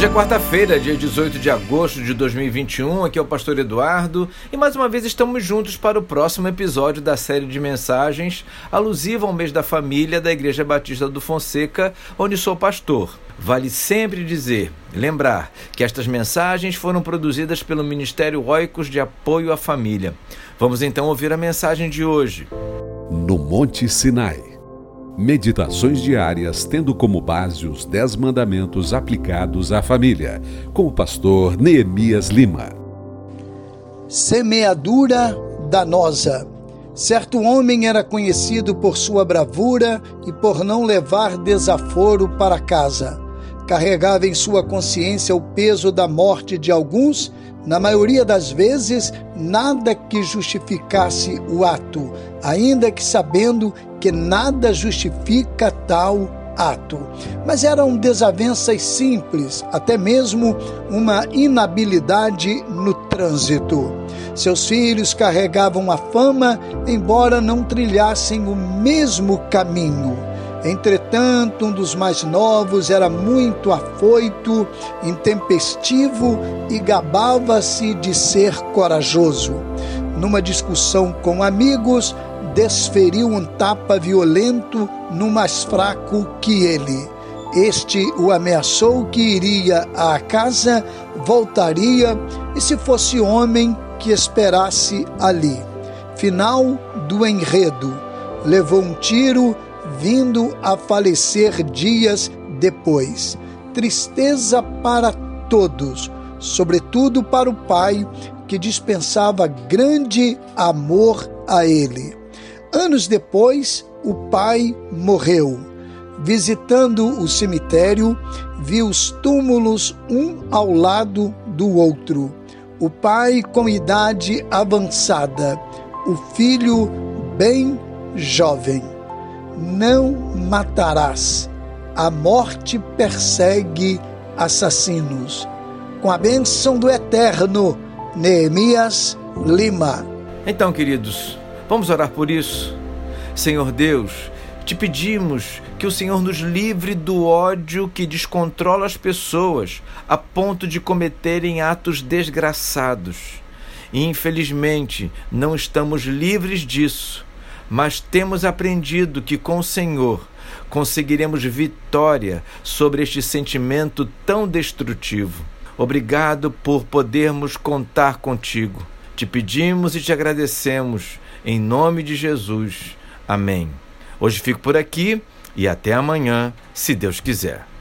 Hoje é quarta-feira, dia 18 de agosto de 2021. Aqui é o Pastor Eduardo e mais uma vez estamos juntos para o próximo episódio da série de mensagens alusiva ao mês da família da Igreja Batista do Fonseca, onde sou pastor. Vale sempre dizer, lembrar, que estas mensagens foram produzidas pelo Ministério Oicos de Apoio à Família. Vamos então ouvir a mensagem de hoje. No Monte Sinai. Meditações diárias tendo como base os Dez Mandamentos aplicados à família, com o pastor Neemias Lima. Semeadura danosa. Certo homem era conhecido por sua bravura e por não levar desaforo para casa. Carregava em sua consciência o peso da morte de alguns, na maioria das vezes, nada que justificasse o ato, ainda que sabendo que nada justifica tal ato. Mas eram desavenças simples, até mesmo uma inabilidade no trânsito. Seus filhos carregavam a fama, embora não trilhassem o mesmo caminho. Entretanto, um dos mais novos era muito afoito, intempestivo e gabava-se de ser corajoso. Numa discussão com amigos, desferiu um tapa violento no mais fraco que ele. Este o ameaçou que iria à casa, voltaria e, se fosse homem, que esperasse ali. Final do enredo. Levou um tiro, vindo a falecer dias depois. Tristeza para todos, sobretudo para o pai, que dispensava grande amor a ele. Anos depois, o pai morreu. Visitando o cemitério, viu os túmulos um ao lado do outro. O pai com idade avançada, o filho bem jovem. Não matarás. A morte persegue assassinos. Com a bênção do Eterno, Neemias Lima. Então, queridos, Vamos orar por isso? Senhor Deus, te pedimos que o Senhor nos livre do ódio que descontrola as pessoas a ponto de cometerem atos desgraçados. E infelizmente não estamos livres disso, mas temos aprendido que com o Senhor conseguiremos vitória sobre este sentimento tão destrutivo. Obrigado por podermos contar contigo. Te pedimos e te agradecemos em nome de Jesus. Amém. Hoje fico por aqui e até amanhã, se Deus quiser.